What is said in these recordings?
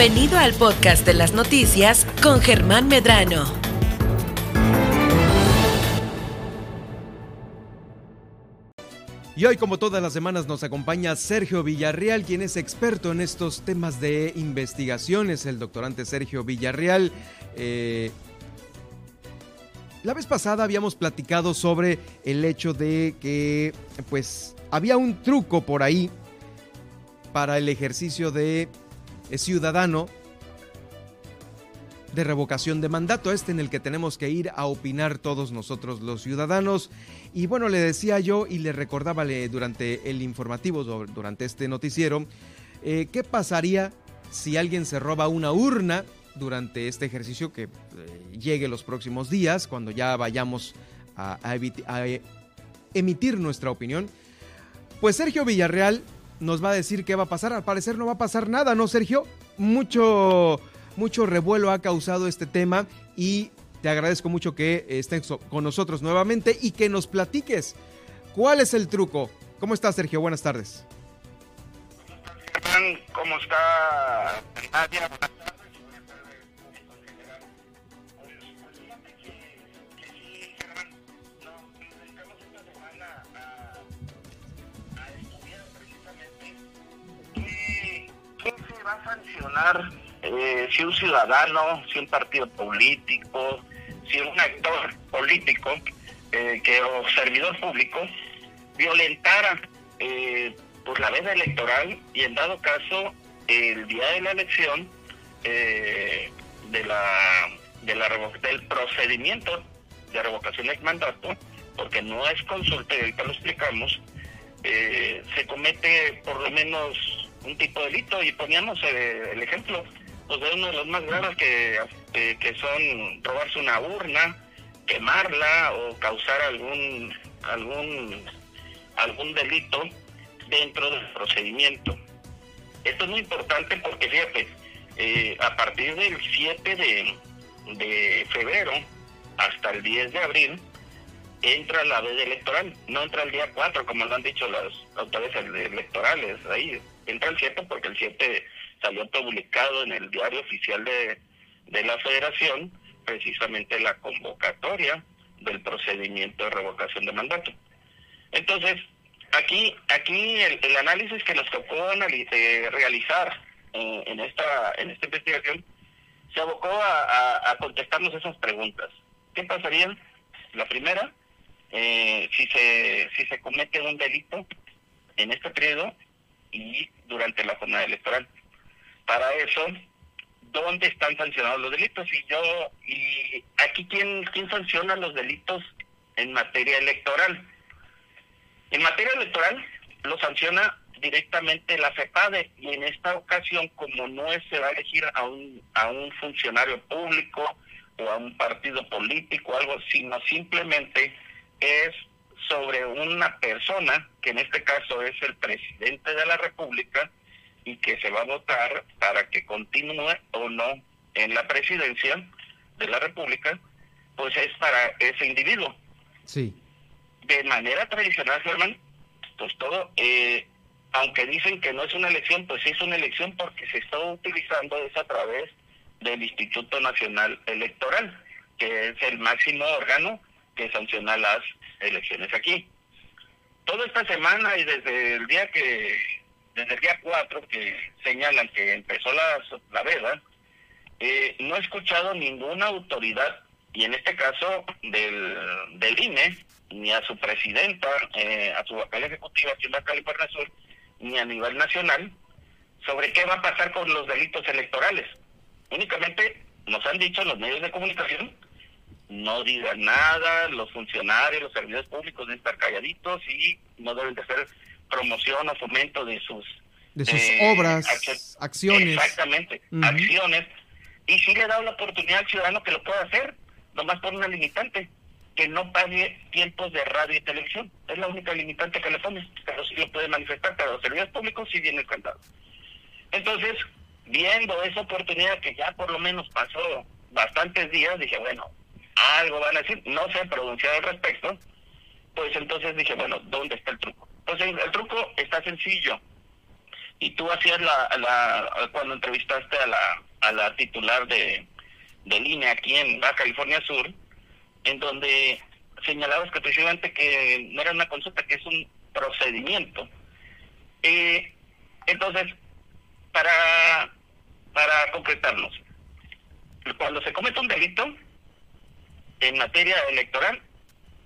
Bienvenido al podcast de las noticias con Germán Medrano. Y hoy, como todas las semanas, nos acompaña Sergio Villarreal, quien es experto en estos temas de investigaciones, el doctorante Sergio Villarreal. Eh, la vez pasada habíamos platicado sobre el hecho de que, pues, había un truco por ahí para el ejercicio de ciudadano de revocación de mandato, este en el que tenemos que ir a opinar todos nosotros los ciudadanos. Y bueno, le decía yo y le recordaba durante el informativo, durante este noticiero, eh, qué pasaría si alguien se roba una urna durante este ejercicio que eh, llegue los próximos días, cuando ya vayamos a, a emitir nuestra opinión. Pues Sergio Villarreal nos va a decir qué va a pasar. Al parecer no va a pasar nada, ¿no, Sergio? Mucho, mucho revuelo ha causado este tema y te agradezco mucho que estés con nosotros nuevamente y que nos platiques cuál es el truco. ¿Cómo estás, Sergio? Buenas tardes. ¿Cómo está Nadia? Sancionar eh, si un ciudadano, si un partido político, si un actor político eh, que o servidor público violentara eh, pues la veda electoral y en dado caso el día de la elección eh, de la de la del procedimiento de revocación del mandato porque no es consulta y ahorita lo explicamos se comete por lo menos un tipo de delito y poníamos eh, el ejemplo pues de uno de los más graves que, eh, que son robarse una urna, quemarla o causar algún algún algún delito dentro del procedimiento. Esto es muy importante porque fíjate, eh, a partir del 7 de, de febrero hasta el 10 de abril entra la veda electoral, no entra el día 4 como lo han dicho las autoridades electorales ahí, entra el 7 porque el 7 salió publicado en el diario oficial de, la federación precisamente la convocatoria del procedimiento de revocación de mandato. Entonces, aquí aquí el, análisis que nos tocó eh, realizar eh, en esta en esta investigación se abocó a, contestarnos esas preguntas. ¿Qué pasaría? La primera, eh, si se si se comete un delito en este periodo y durante la jornada electoral. Para eso, ¿dónde están sancionados los delitos? Y yo, y aquí, ¿quién, quién sanciona los delitos en materia electoral? En materia electoral, lo sanciona directamente la FEPADE y en esta ocasión, como no se va a elegir a un, a un funcionario público o a un partido político algo, sino simplemente es sobre una persona, que en este caso es el presidente de la República, y que se va a votar para que continúe o no en la presidencia de la República, pues es para ese individuo. Sí. De manera tradicional, Germán, pues todo, eh, aunque dicen que no es una elección, pues es una elección porque se está utilizando es a través del Instituto Nacional Electoral, que es el máximo órgano que sanciona las elecciones aquí. Toda esta semana y desde el día que, desde el día 4 que señalan que empezó la, la veda, eh, no he escuchado ninguna autoridad, y en este caso del, del INE, ni a su presidenta, eh, a su vocal ejecutiva aquí en la California Sur, ni a nivel nacional, sobre qué va a pasar con los delitos electorales. Únicamente nos han dicho los medios de comunicación no digan nada, los funcionarios, los servidores públicos deben estar calladitos y no deben de hacer promoción o fomento de sus de sus eh, obras, acciones. Exactamente, acciones. Y si le da la oportunidad al ciudadano que lo pueda hacer, nomás por una limitante, que no pague tiempos de radio y televisión. Es la única limitante que le pone, pero sí lo puede manifestar, pero los servidores públicos sí viene cantado. Entonces, viendo esa oportunidad que ya por lo menos pasó bastantes días, dije, bueno, algo van a decir, no se ha pronunciado al respecto, pues entonces dije, bueno, ¿dónde está el truco? Entonces el truco está sencillo. y tú hacías la, la cuando entrevistaste a la, a la titular de, de línea aquí en Baja California Sur, en donde señalabas que precisamente que no era una consulta, que es un procedimiento. Eh, entonces, para, para concretarnos, cuando se comete un delito en materia electoral,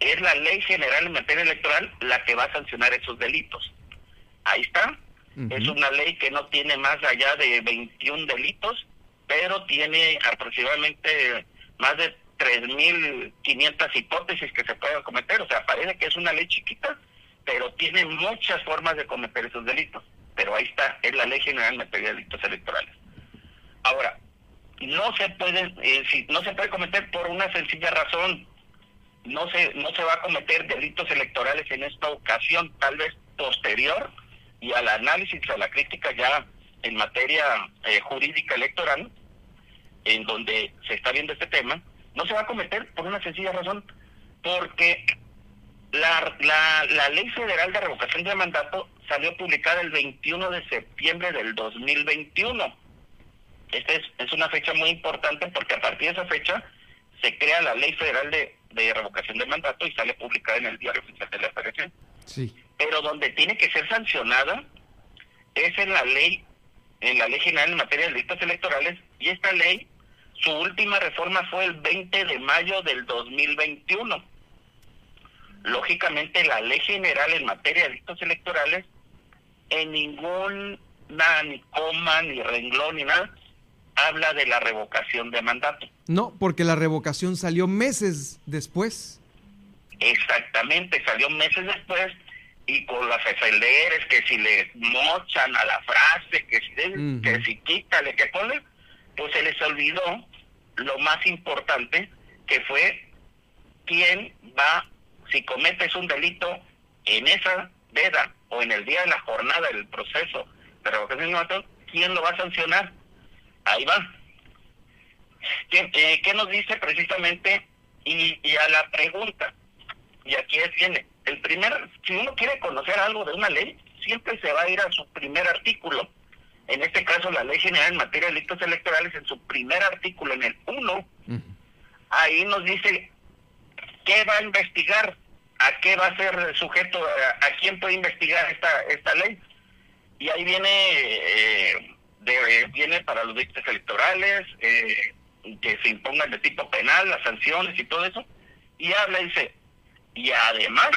es la ley general en materia electoral la que va a sancionar esos delitos. Ahí está. Es una ley que no tiene más allá de 21 delitos, pero tiene aproximadamente más de 3.500 hipótesis que se pueden cometer. O sea, parece que es una ley chiquita, pero tiene muchas formas de cometer esos delitos. Pero ahí está, es la ley general en materia de delitos electorales. Ahora, no se puede, eh, si, no se puede cometer por una sencilla razón. No se, no se va a cometer delitos electorales en esta ocasión, tal vez posterior y al análisis, a la crítica ya en materia eh, jurídica electoral, en donde se está viendo este tema, no se va a cometer por una sencilla razón, porque la, la, la ley federal de revocación de mandato salió publicada el 21 de septiembre del 2021. Esta es, es una fecha muy importante porque a partir de esa fecha se crea la ley federal de, de revocación de mandato y sale publicada en el diario oficial de la Federación. Sí. Pero donde tiene que ser sancionada es en la ley, en la ley general en materia de delitos electorales y esta ley, su última reforma fue el 20 de mayo del 2021. Lógicamente la ley general en materia de delitos electorales en ningún ni coma, ni renglón, ni nada, habla de la revocación de mandato. No, porque la revocación salió meses después. Exactamente, salió meses después y con las FLRs que si le mochan a la frase, que si, que si quítale, que pone, pues se les olvidó lo más importante que fue quién va, si cometes un delito en esa veda o en el día de la jornada del proceso de revocación de mandato, ¿quién lo va a sancionar? Ahí va. ¿Qué, eh, ¿qué nos dice precisamente? Y, y, a la pregunta, y aquí es viene, el primer, si uno quiere conocer algo de una ley, siempre se va a ir a su primer artículo. En este caso, la Ley General en materia de delitos electorales, en su primer artículo, en el 1, ahí nos dice qué va a investigar, a qué va a ser sujeto, a, a quién puede investigar esta, esta ley. Y ahí viene... Eh, de, viene para los delitos electorales, eh, que se impongan de tipo penal, las sanciones y todo eso, y habla, dice, y además,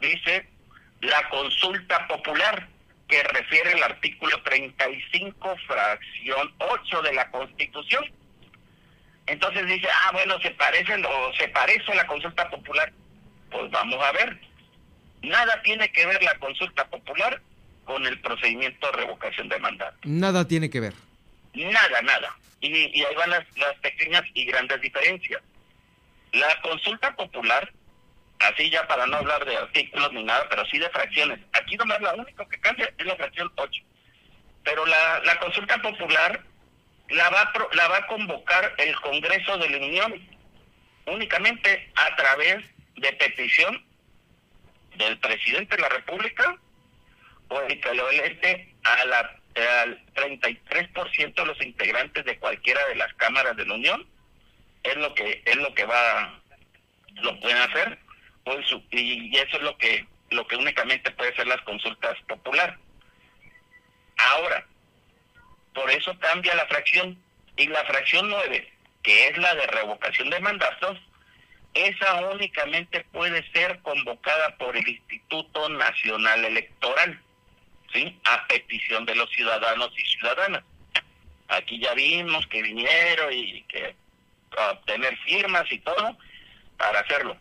dice, la consulta popular, que refiere el artículo 35, fracción 8 de la Constitución. Entonces dice, ah, bueno, se parecen o se parece a la consulta popular. Pues vamos a ver. Nada tiene que ver la consulta popular con el procedimiento de revocación de mandato. Nada tiene que ver. Nada, nada. Y, y ahí van las, las, pequeñas y grandes diferencias. La consulta popular, así ya para no hablar de artículos ni nada, pero sí de fracciones. Aquí nomás la única que cambia es la fracción 8. Pero la, la consulta popular la va, la va a convocar el Congreso de la Unión únicamente a través de petición del presidente de la República o el equivalente a la, al 33% de los integrantes de cualquiera de las cámaras de la Unión es lo que es lo que va lo pueden hacer pues, y eso es lo que lo que únicamente puede ser las consultas popular. Ahora por eso cambia la fracción y la fracción 9 que es la de revocación de mandatos esa únicamente puede ser convocada por el Instituto Nacional Electoral ¿sí? a petición de los ciudadanos y ciudadanas. Aquí ya vimos que vinieron y que obtener firmas y todo para hacerlo.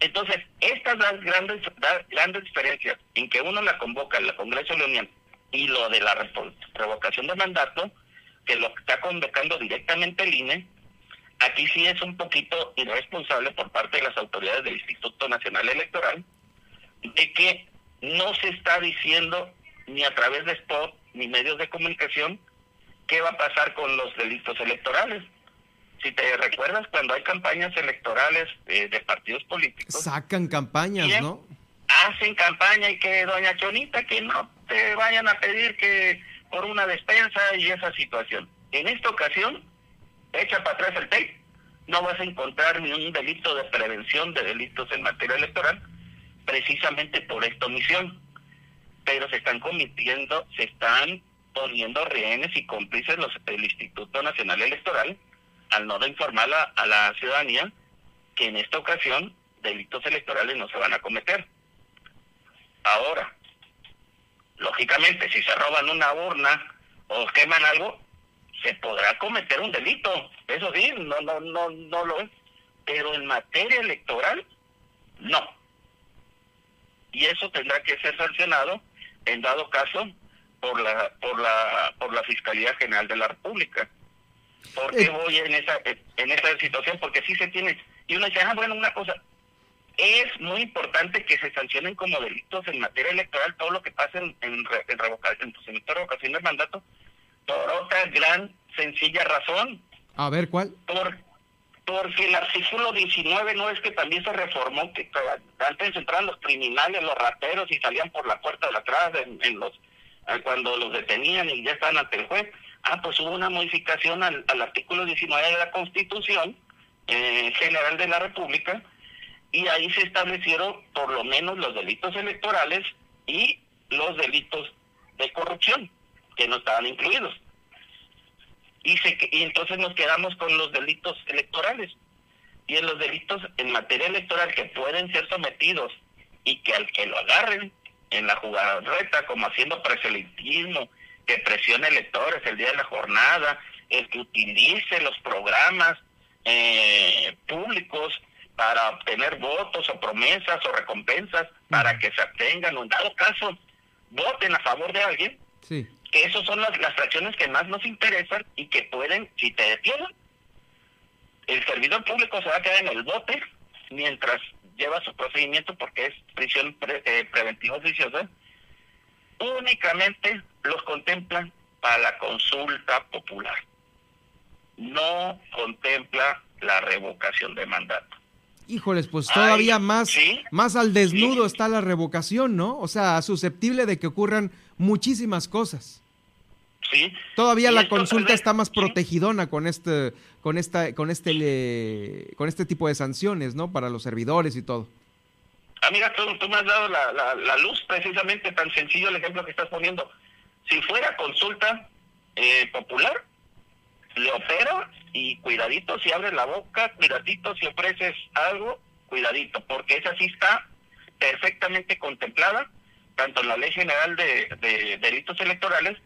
Entonces, estas las grandes, grandes diferencias en que uno la convoca el Congreso de la Unión y lo de la revocación de mandato, que lo está convocando directamente el INE, aquí sí es un poquito irresponsable por parte de las autoridades del Instituto Nacional Electoral, de que no se está diciendo ni a través de spot, ni medios de comunicación, qué va a pasar con los delitos electorales. Si te recuerdas, cuando hay campañas electorales eh, de partidos políticos... Sacan campañas, ¿no? Hacen campaña y que doña Chonita, que no, te vayan a pedir que por una despensa y esa situación. En esta ocasión, echa para atrás el tape, no vas a encontrar ni un delito de prevención de delitos en materia electoral, precisamente por esta omisión. Pero se están cometiendo, se están poniendo rehenes y cómplices los, el Instituto Nacional Electoral al no informar a, a la ciudadanía que en esta ocasión delitos electorales no se van a cometer. Ahora, lógicamente, si se roban una urna o queman algo, se podrá cometer un delito. Eso sí, no, no, no, no lo es. Pero en materia electoral, no. Y eso tendrá que ser sancionado, en dado caso, por la, por la, por la Fiscalía General de la República. ¿Por qué eh. voy en esa, en esa situación? Porque sí se tiene. Y uno dice, ah, bueno, una cosa, es muy importante que se sancionen como delitos en materia electoral todo lo que pasa en, en, en, revocación, en revocación del mandato por otra gran sencilla razón. A ver, ¿cuál? Por, porque el artículo 19 no es que también se reformó, que antes entraban los criminales, los rateros y salían por la puerta de atrás en, los eh, cuando los detenían y ya estaban ante el juez. Ah, pues hubo una modificación al, artículo 19 de la Constitución eh, General de la República y ahí se establecieron por lo menos los delitos electorales y los delitos de corrupción, que no estaban incluidos. Y, se, y entonces nos quedamos con los delitos electorales. Y en los delitos en materia electoral que pueden ser sometidos y que al que lo agarren en la jugada recta, como haciendo preselitismo, que presione electores el día de la jornada, el que utilice los programas eh, públicos para obtener votos o promesas o recompensas para que se abstengan o en dado caso voten a favor de alguien, sí. Que esas son las, las fracciones que más nos interesan y que pueden, si te detienen, el servidor público se va a quedar en el bote mientras lleva su procedimiento porque es prisión eh, preventiva oficiosa, únicamente los contemplan para la consulta popular. No contempla la revocación de mandato. Híjoles, pues todavía más, más al desnudo está la revocación, ¿no? O sea, susceptible de que ocurran muchísimas cosas. Sí. Todavía la consulta está más protegidona con este, con esta, con este, con este tipo de sanciones, ¿no? Para los servidores y todo. Amiga, tú, tú me has dado la, la, luz precisamente tan sencillo el ejemplo que estás poniendo. Si fuera consulta eh, popular, le opera y cuidadito si abres la boca, cuidadito si ofreces algo, cuidadito, porque esa sí está perfectamente contemplada, tanto en la Ley General de, Delitos Electorales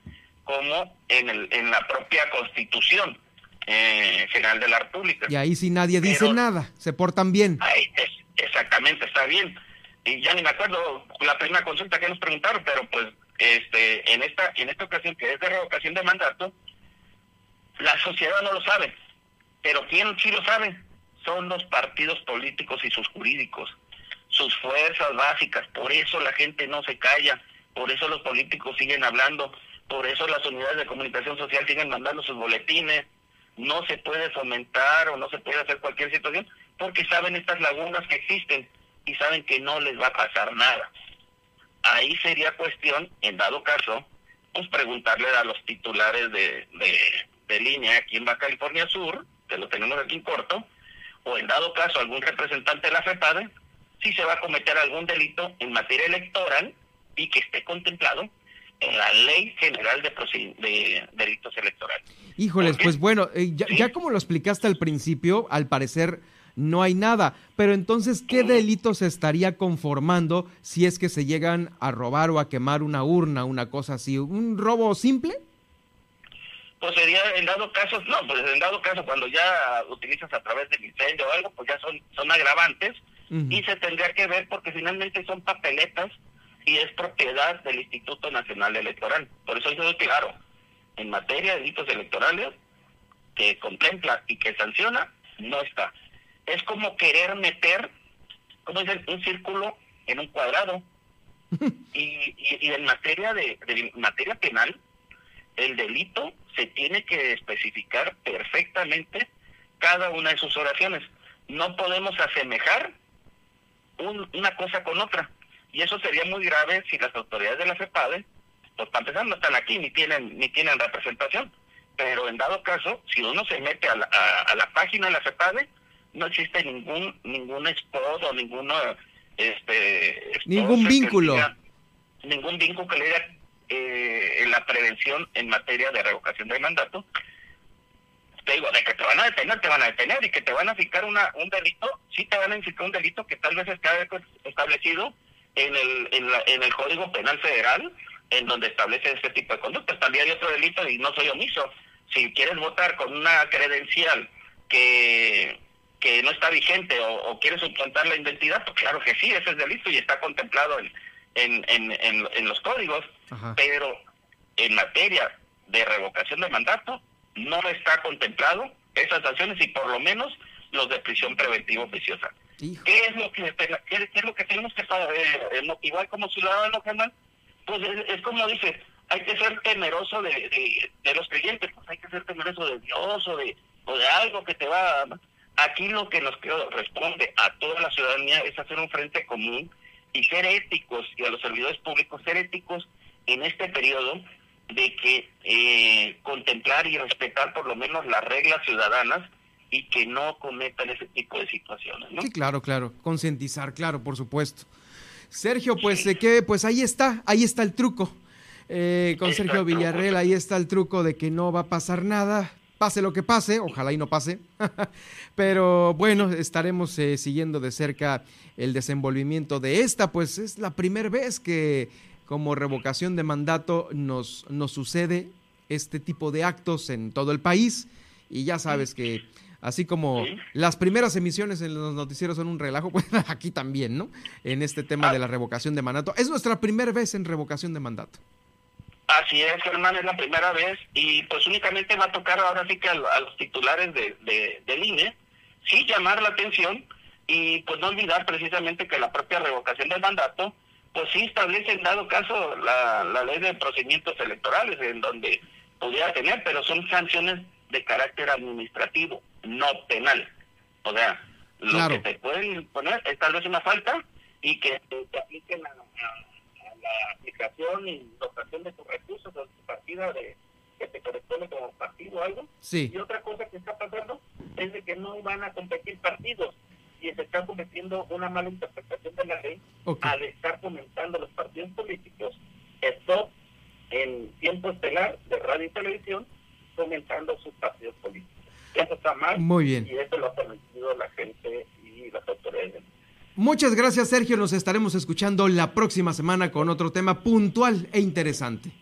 como en, el, en la propia Constitución eh, General de la República. Y ahí sí nadie dice nada, se portan bien. Ahí, exactamente, está bien. Y ya ni me acuerdo la primera consulta que nos preguntaron, pero pues este en esta en esta ocasión que es de revocación de mandato, la sociedad no lo sabe, pero ¿quién sí lo sabe? Son los partidos políticos y sus jurídicos, sus fuerzas básicas. Por eso la gente no se calla, por eso los políticos siguen hablando, por eso las unidades de comunicación social siguen mandando sus boletines. No se puede fomentar o no se puede hacer cualquier situación porque saben estas lagunas que existen y saben que no les va a pasar nada. Ahí sería cuestión, en dado caso, pues preguntarle a los titulares de, de línea aquí en Baja California Sur, que lo tenemos aquí en corto, o en dado caso algún representante de la FEPADE, si se va a cometer algún delito en materia electoral y que esté contemplado en la Ley General de, de Delitos Electorales. Híjoles, pues bueno, eh, ya, como lo explicaste al principio, al parecer no hay nada, pero entonces, ¿qué delitos se estaría conformando si es que se llegan a robar o a quemar una urna, una cosa así? ¿Un robo simple? Pues sería en dado caso, no, pues en dado caso cuando ya utilizas a través del incendio o algo, pues ya son, son agravantes y se tendría que ver porque finalmente son papeletas y es propiedad del Instituto Nacional Electoral. Por eso yo claro, en materia de delitos electorales, que contempla y que sanciona, no está. Es como querer meter, como dicen, un círculo en un cuadrado. y, y, en materia de, de materia penal, el delito se tiene que especificar perfectamente cada una de sus oraciones. No podemos asemejar una cosa con otra. Y eso sería muy grave si las autoridades de la FEPADE pues para empezar no están aquí ni tienen ni tienen representación. Pero en dado caso, si uno se mete a la, a, la página de la CEPADE, no existe ningún ningún spot o ninguno este ningún vínculo ningún vínculo que le diga eh, en la prevención en materia de revocación de mandato te digo, de que te van a detener, te van a detener y que te van a fijar una, un delito, sí te van a fijar un delito que tal vez está establecido en el, en, el Código Penal Federal, en donde establece este tipo de conductas. También hay otro delito y no soy omiso. Si quieres votar con una credencial que, que no está vigente o, quieres suplantar la identidad, pues claro que sí, ese es delito y está contemplado en, en, en, en los códigos. Pero en materia de revocación de mandato, no está contemplado esas sanciones y por lo menos los de prisión preventiva oficiosa. ¿Qué es lo que qué, es lo que tenemos que eh, motivar como ciudadano, Germán? Pues es, como dice, hay que ser temeroso de, de, los creyentes, pues hay que ser temeroso de Dios o de, o de algo que te va Aquí lo que nos responde a toda la ciudadanía es hacer un frente común y ser éticos, y a los servidores públicos ser éticos en este periodo de que eh, contemplar y respetar por lo menos las reglas ciudadanas y que no cometan ese tipo de situaciones. ¿no? Sí, claro, claro, concientizar, claro, por supuesto. Sergio, pues sí. que, pues ahí está, ahí está el truco. Eh, con Sergio Villarreal, ahí está el truco de que no va a pasar nada, pase lo que pase, ojalá y no pase, pero bueno, estaremos eh, siguiendo de cerca el desenvolvimiento de esta, pues es la primera vez que como revocación de mandato nos, nos sucede este tipo de actos en todo el país y ya sabes que así como las primeras emisiones en los noticieros son un relajo, pues aquí también, ¿no? En este tema de la revocación de mandato. Es nuestra primera vez en revocación de mandato. Así es, Germán, es la primera vez y pues únicamente va a tocar ahora sí que a, los titulares de, de, del INE, sí llamar la atención y pues no olvidar precisamente que la propia revocación del mandato pues sí establece en dado caso la, la ley de procedimientos electorales, en donde pudiera tener, pero son sanciones de carácter administrativo, no penal. O sea, lo que te pueden poner es tal vez una falta y que te apliquen a, la y dotación de tus recursos o tu partida de que te corresponde como partido o algo. Sí. Y otra cosa que está pasando es de que no van a competir partidos y se está cometiendo una mala interpretación de la ley al estar comentando los partidos políticos, esto en tiempo estelar de radio y televisión, comentando sus partidos políticos. Eso está mal. Muy bien. Y eso lo ha permitido la gente y las autoridades. Muchas gracias, Sergio. Nos estaremos escuchando la próxima semana con otro tema puntual e interesante.